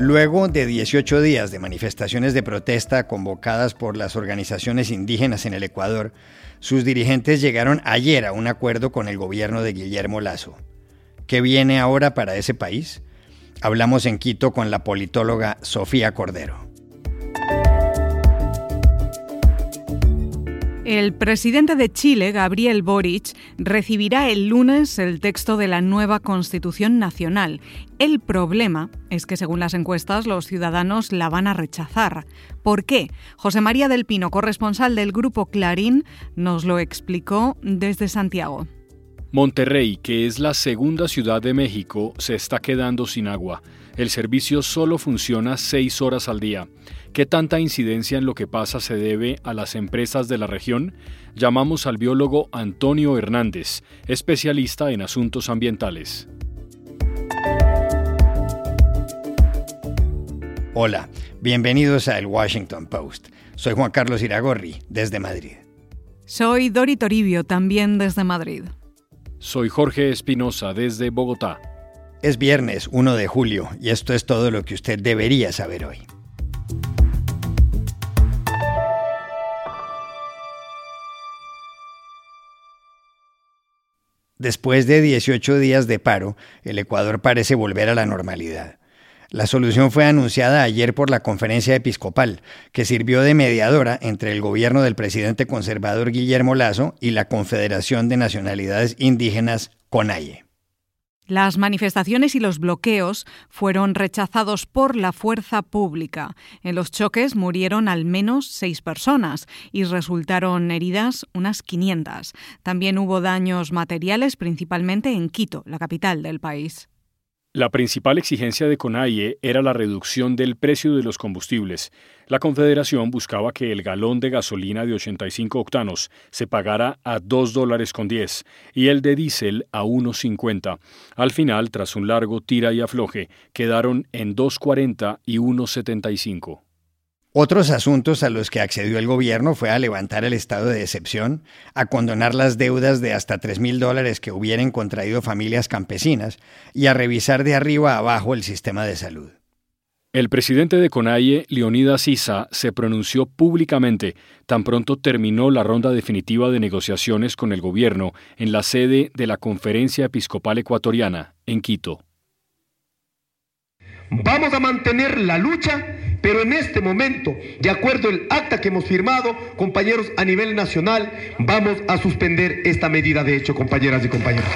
Luego de 18 días de manifestaciones de protesta convocadas por las organizaciones indígenas en el Ecuador, sus dirigentes llegaron ayer a un acuerdo con el gobierno de Guillermo Lazo. ¿Qué viene ahora para ese país? Hablamos en Quito con la politóloga Sofía Cordero. El presidente de Chile, Gabriel Boric, recibirá el lunes el texto de la nueva Constitución Nacional. El problema es que, según las encuestas, los ciudadanos la van a rechazar. ¿Por qué? José María del Pino, corresponsal del Grupo Clarín, nos lo explicó desde Santiago. Monterrey, que es la segunda ciudad de México, se está quedando sin agua. El servicio solo funciona seis horas al día. ¿Qué tanta incidencia en lo que pasa se debe a las empresas de la región? Llamamos al biólogo Antonio Hernández, especialista en asuntos ambientales. Hola, bienvenidos a El Washington Post. Soy Juan Carlos Iragorri, desde Madrid. Soy Dori Toribio, también desde Madrid. Soy Jorge Espinosa, desde Bogotá. Es viernes 1 de julio y esto es todo lo que usted debería saber hoy. Después de 18 días de paro, el Ecuador parece volver a la normalidad. La solución fue anunciada ayer por la conferencia episcopal, que sirvió de mediadora entre el gobierno del presidente conservador Guillermo Lazo y la Confederación de Nacionalidades Indígenas, CONAIE. Las manifestaciones y los bloqueos fueron rechazados por la fuerza pública. En los choques murieron al menos seis personas y resultaron heridas unas 500. También hubo daños materiales, principalmente en Quito, la capital del país. La principal exigencia de CONAIE era la reducción del precio de los combustibles. La Confederación buscaba que el galón de gasolina de 85 octanos se pagara a 2 dólares con 10 y el de diésel a 1,50. Al final, tras un largo tira y afloje, quedaron en 2,40 y 1,75. Otros asuntos a los que accedió el gobierno fue a levantar el estado de excepción, a condonar las deudas de hasta 3 mil dólares que hubieran contraído familias campesinas y a revisar de arriba a abajo el sistema de salud. El presidente de CONAIE, Leonidas Issa, se pronunció públicamente tan pronto terminó la ronda definitiva de negociaciones con el gobierno en la sede de la Conferencia Episcopal Ecuatoriana, en Quito. Vamos a mantener la lucha pero en este momento, de acuerdo al acta que hemos firmado, compañeros, a nivel nacional, vamos a suspender esta medida de hecho, compañeras y compañeros.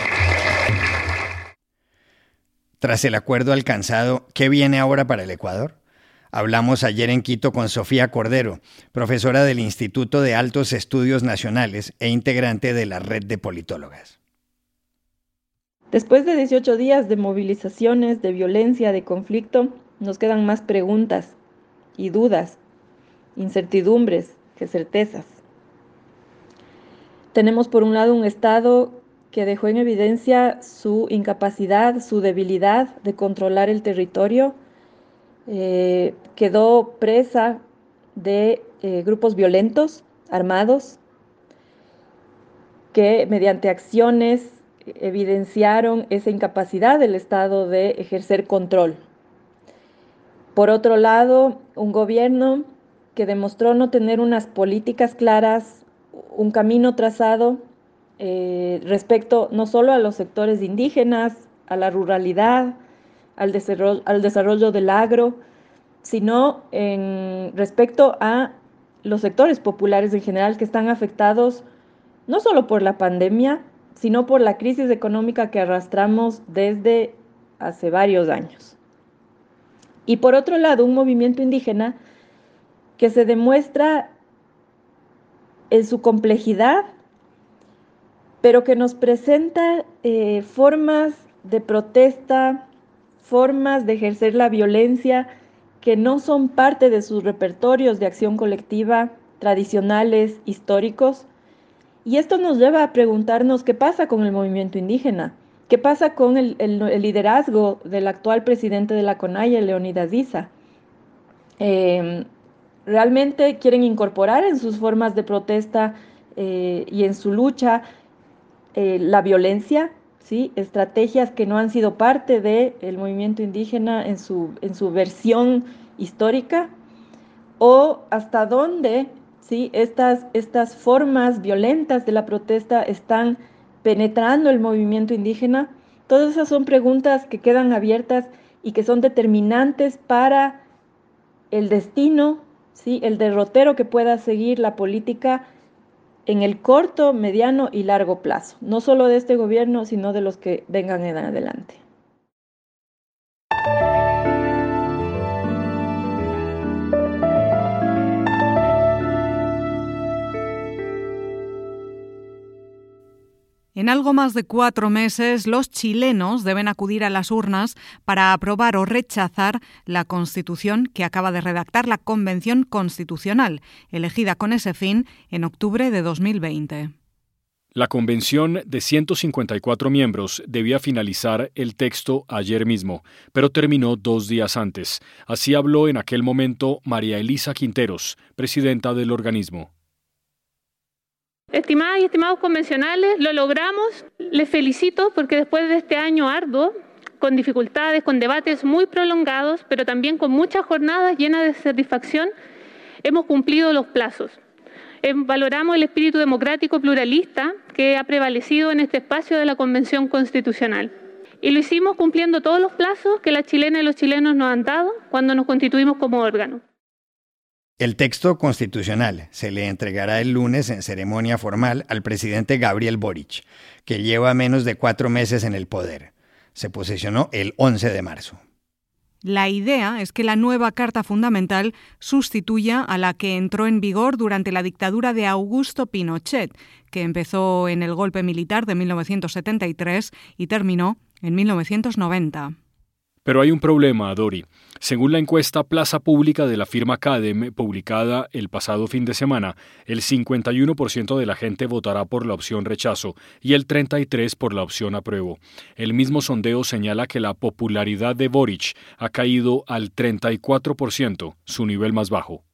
Tras el acuerdo alcanzado, ¿qué viene ahora para el Ecuador? Hablamos ayer en Quito con Sofía Cordero, profesora del Instituto de Altos Estudios Nacionales e integrante de la red de politólogas. Después de 18 días de movilizaciones, de violencia, de conflicto, nos quedan más preguntas y dudas, incertidumbres que certezas. Tenemos por un lado un Estado que dejó en evidencia su incapacidad, su debilidad de controlar el territorio, eh, quedó presa de eh, grupos violentos, armados, que mediante acciones evidenciaron esa incapacidad del Estado de ejercer control por otro lado, un gobierno que demostró no tener unas políticas claras, un camino trazado eh, respecto no solo a los sectores indígenas, a la ruralidad, al desarrollo, al desarrollo del agro, sino en respecto a los sectores populares en general que están afectados no solo por la pandemia, sino por la crisis económica que arrastramos desde hace varios años. Y por otro lado, un movimiento indígena que se demuestra en su complejidad, pero que nos presenta eh, formas de protesta, formas de ejercer la violencia que no son parte de sus repertorios de acción colectiva tradicionales, históricos. Y esto nos lleva a preguntarnos qué pasa con el movimiento indígena. ¿Qué pasa con el, liderazgo del actual presidente de la CONAIE, Leonidas Issa? Em, ¿Realmente quieren incorporar en sus formas de protesta eh, y en su lucha eh, la violencia? ¿sí? estrategias que no han sido parte del movimiento indígena en su, en su versión histórica, o hasta dónde ¿sí? estas, estas formas violentas de la protesta están penetrando el movimiento indígena. Todas esas son preguntas que quedan abiertas y que son determinantes para el destino, ¿sí? el derrotero que pueda seguir la política en el corto, mediano y largo plazo, no solo de este gobierno, sino de los que vengan en adelante. En algo más de cuatro meses, los chilenos deben acudir a las urnas para aprobar o rechazar la Constitución que acaba de redactar la Convención Constitucional, elegida con ese fin en octubre de 2020. La convención de 154 miembros debía finalizar el texto ayer mismo, pero terminó dos días antes. Así habló en aquel momento María Elisa Quinteros, presidenta del organismo. Estimadas y estimados convencionales, lo logramos. Les felicito porque después de este año arduo, con dificultades, con debates muy prolongados, pero también con muchas jornadas llenas de satisfacción, hemos cumplido los plazos. Em, valoramos el espíritu democrático pluralista que ha prevalecido en este espacio de la Convención Constitucional. Y lo hicimos cumpliendo todos los plazos que las chilenas y los chilenos nos han dado cuando nos constituimos como órgano. El texto constitucional se le entregará el lunes en ceremonia formal al presidente Gabriel Boric, que lleva menos de cuatro meses en el poder. Se posesionó el 11 de marzo. La idea es que la nueva Carta Fundamental sustituya a la que entró en vigor durante la dictadura de Augusto Pinochet, que empezó en el golpe militar de 1973 y terminó en 1990. Pero hay un problema, Dori. Según la encuesta Plaza Pública de la firma Cadem, publicada el pasado fin de semana, el 51% de la gente votará por la opción rechazo y el 33% por la opción apruebo. El mismo sondeo señala que la popularidad de Boric ha caído al 34%, su nivel más bajo.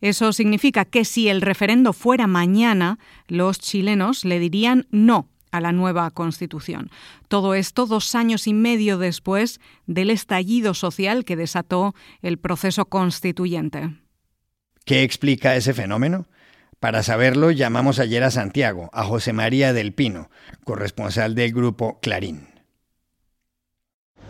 Eso significa que si el referendo fuera mañana, los chilenos le dirían no a la nueva Constitución. Todo esto dos años y medio después del estallido social que desató el proceso constituyente. ¿Qué explica ese fenómeno? Para saberlo, llamamos ayer a Santiago, a José María del Pino, corresponsal del grupo Clarín.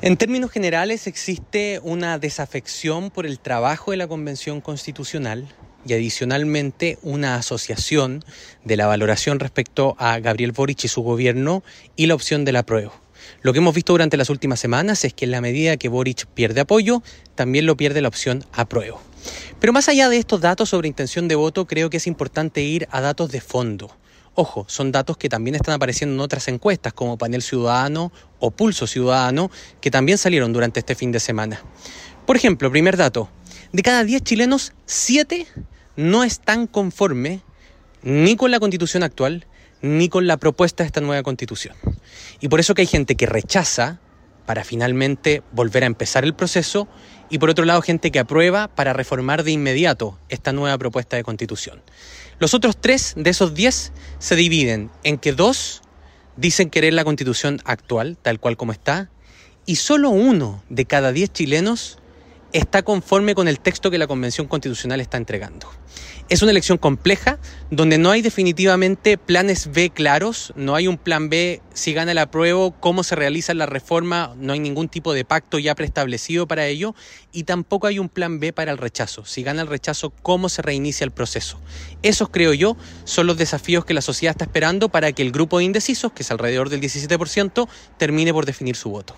En términos generales existe una desafección por el trabajo de la Convención Constitucional, y adicionalmente una asociación de la valoración respecto a Gabriel Boric y su gobierno y la opción del apruebo. Lo que hemos visto durante las últimas semanas es que en la medida que Boric pierde apoyo, también lo pierde la opción apruebo. Pero más allá de estos datos sobre intención de voto, creo que es importante ir a datos de fondo. Ojo, son datos que también están apareciendo en otras encuestas como Panel Ciudadano o Pulso Ciudadano, que también salieron durante este fin de semana. Por ejemplo, primer dato, de cada 10 chilenos, 7 no están conforme ni con la constitución actual, ni con la propuesta de esta nueva constitución. Y por eso que hay gente que rechaza para finalmente volver a empezar el proceso y por otro lado gente que aprueba para reformar de inmediato esta nueva propuesta de constitución. Los otros tres de esos diez se dividen en que dos dicen querer la constitución actual, tal cual como está, y solo uno de cada diez chilenos está conforme con el texto que la Convención Constitucional está entregando. Es una elección compleja donde no hay definitivamente planes B claros, no hay un plan B si gana el apruebo, cómo se realiza la reforma, no hay ningún tipo de pacto ya preestablecido para ello y tampoco hay un plan B para el rechazo, si gana el rechazo, cómo se reinicia el proceso. Esos creo yo son los desafíos que la sociedad está esperando para que el grupo de indecisos, que es alrededor del 17%, termine por definir su voto.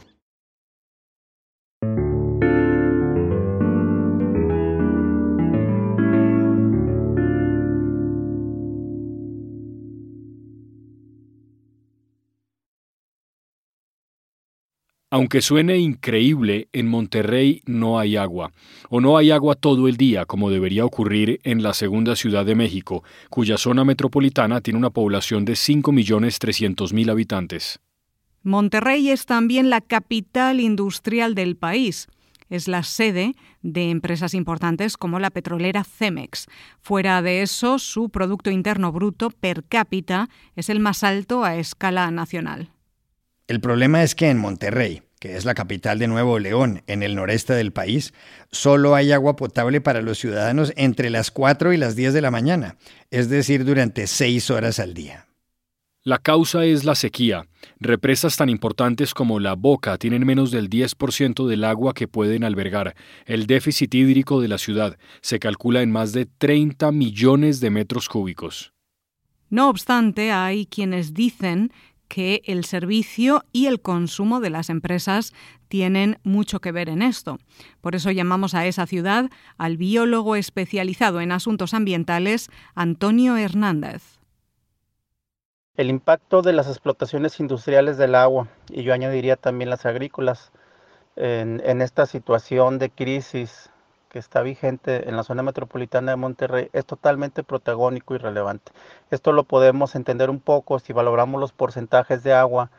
Aunque suene increíble, en Monterrey no hay agua, o no hay agua todo el día, como debería ocurrir en la segunda ciudad de México, cuya zona metropolitana tiene una población de 5.300.000 habitantes. Monterrey es también la capital industrial del país. Es la sede de empresas importantes como la petrolera Cemex. Fuera de eso, su Producto Interno Bruto per cápita es el más alto a escala nacional. El problema es que en Monterrey, que es la capital de Nuevo León, en el noreste del país, solo hay agua potable para los ciudadanos entre las 4 y las 10 de la mañana, es decir, durante 6 horas al día. La causa es la sequía. Represas tan importantes como la Boca tienen menos del 10% del agua que pueden albergar. El déficit hídrico de la ciudad se calcula en más de 30 millones de metros cúbicos. No obstante, hay quienes dicen que el servicio y el consumo de las empresas tienen mucho que ver en esto. Por eso llamamos a esa ciudad al biólogo especializado en asuntos ambientales, Antonio Hernández. El impacto de las explotaciones industriales del agua, y yo añadiría también las agrícolas, en, esta situación de crisis que está vigente en la zona metropolitana de Monterrey es totalmente protagónico y relevante. Esto lo podemos entender un poco si valoramos los porcentajes de agua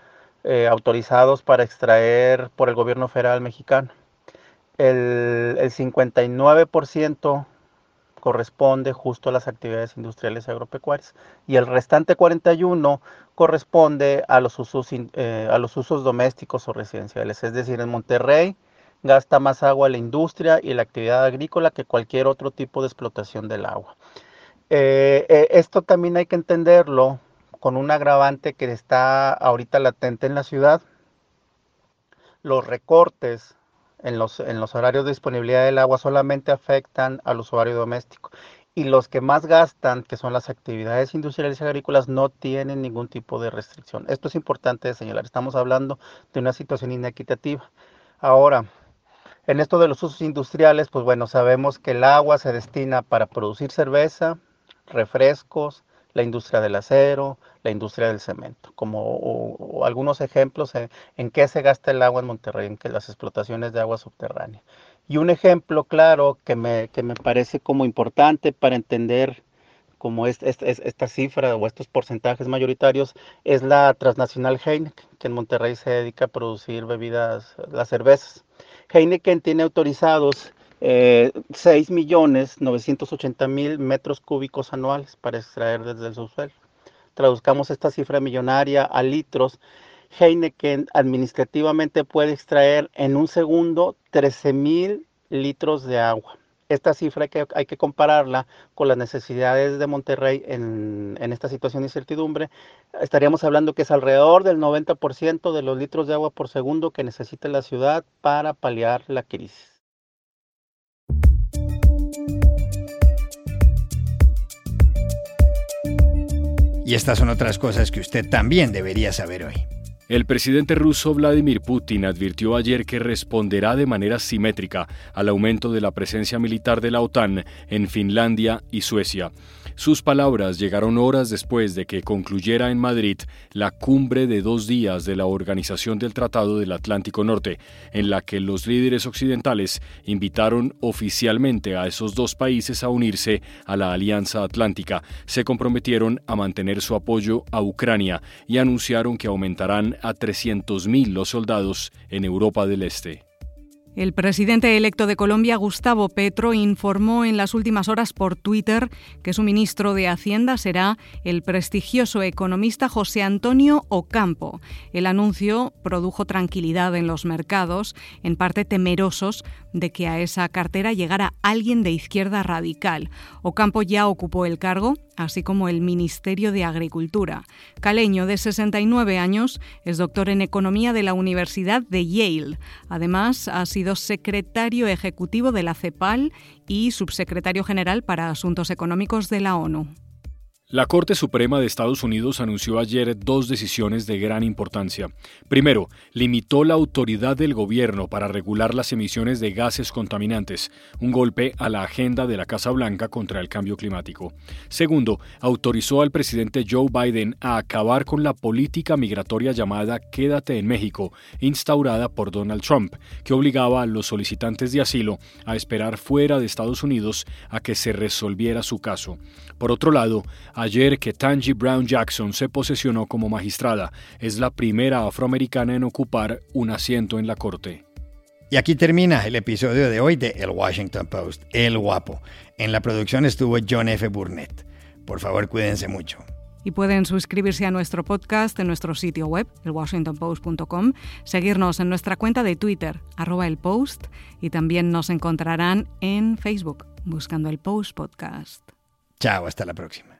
eh, autorizados para extraer por el gobierno federal mexicano. El, el 59% corresponde justo a las actividades industriales agropecuarias y el restante 41 corresponde a los usos, eh, a los usos domésticos o residenciales. Es decir, en Monterrey gasta más agua la industria y la actividad agrícola que cualquier otro tipo de explotación del agua. Eh, eh, esto también hay que entenderlo con un agravante que está ahorita latente en la ciudad. Los recortes en los, en los horarios de disponibilidad del agua solamente afectan al usuario doméstico y los que más gastan, que son las actividades industriales y agrícolas, no tienen ningún tipo de restricción. Esto es importante de señalar. Estamos hablando de una situación inequitativa. Ahora, en esto de los usos industriales, pues bueno, sabemos que el agua se destina para producir cerveza, refrescos, la industria del acero, la industria del cemento, como algunos ejemplos en, qué se gasta el agua en Monterrey, en que las explotaciones de agua subterránea. Y un ejemplo claro que me, que me parece como importante para entender como es, esta cifra o estos porcentajes mayoritarios es la transnacional Heineken, que en Monterrey se dedica a producir bebidas, las cervezas. Heineken tiene autorizados eh, 6.980.000 metros cúbicos anuales para extraer desde el subsuelo. Traduzcamos esta cifra millonaria a litros. Heineken administrativamente puede extraer en un segundo 13.000 litros de agua. Esta cifra hay que, hay que compararla con las necesidades de Monterrey en, en, esta situación de incertidumbre. Estaríamos hablando que es alrededor del 90% de los litros de agua por segundo que necesita la ciudad para paliar la crisis. Y estas son otras cosas que usted también debería saber hoy. El presidente ruso Vladimir Putin advirtió ayer que responderá de manera simétrica al aumento de la presencia militar de la OTAN en Finlandia y Suecia. Sus palabras llegaron horas después de que concluyera en Madrid la cumbre de dos días de la Organización del Tratado del Atlántico Norte, en la que los líderes occidentales invitaron oficialmente a esos dos países a unirse a la Alianza Atlántica, se comprometieron a mantener su apoyo a Ucrania y anunciaron que aumentarán a 300.000 los soldados en Europa del Este. El presidente electo de Colombia, Gustavo Petro, informó en las últimas horas por Twitter que su ministro de Hacienda será el prestigioso economista José Antonio Ocampo. El anuncio produjo tranquilidad en los mercados, en parte temerosos de que a esa cartera llegara alguien de izquierda radical. Ocampo ya ocupó el cargo, así como el Ministerio de Agricultura. Caleño, de 69 años, es doctor en Economía de la Universidad de Yale. Además, ha sido secretario ejecutivo de la CEPAL y subsecretario general para Asuntos Económicos de la ONU. La Corte Suprema de Estados Unidos anunció ayer dos decisiones de gran importancia. Primero, limitó la autoridad del gobierno para regular las emisiones de gases contaminantes, un golpe a la agenda de la Casa Blanca contra el cambio climático. Segundo, autorizó al presidente Joe Biden a acabar con la política migratoria llamada Quédate en México, instaurada por Donald Trump, que obligaba a los solicitantes de asilo a esperar fuera de Estados Unidos a que se resolviera su caso. Por otro lado, ayer que Tangi Brown Jackson se posesionó como magistrada. Es la primera afroamericana en ocupar un asiento en la corte. Y aquí termina el episodio de hoy de El Washington Post, El Guapo. En la producción estuvo John F. Burnett. Por favor, cuídense mucho. Y pueden suscribirse a nuestro podcast en nuestro sitio web, elwashingtonpost.com, seguirnos en nuestra cuenta de Twitter, arroba el post, y también nos encontrarán en Facebook, buscando el Post Podcast. Chao, hasta la próxima.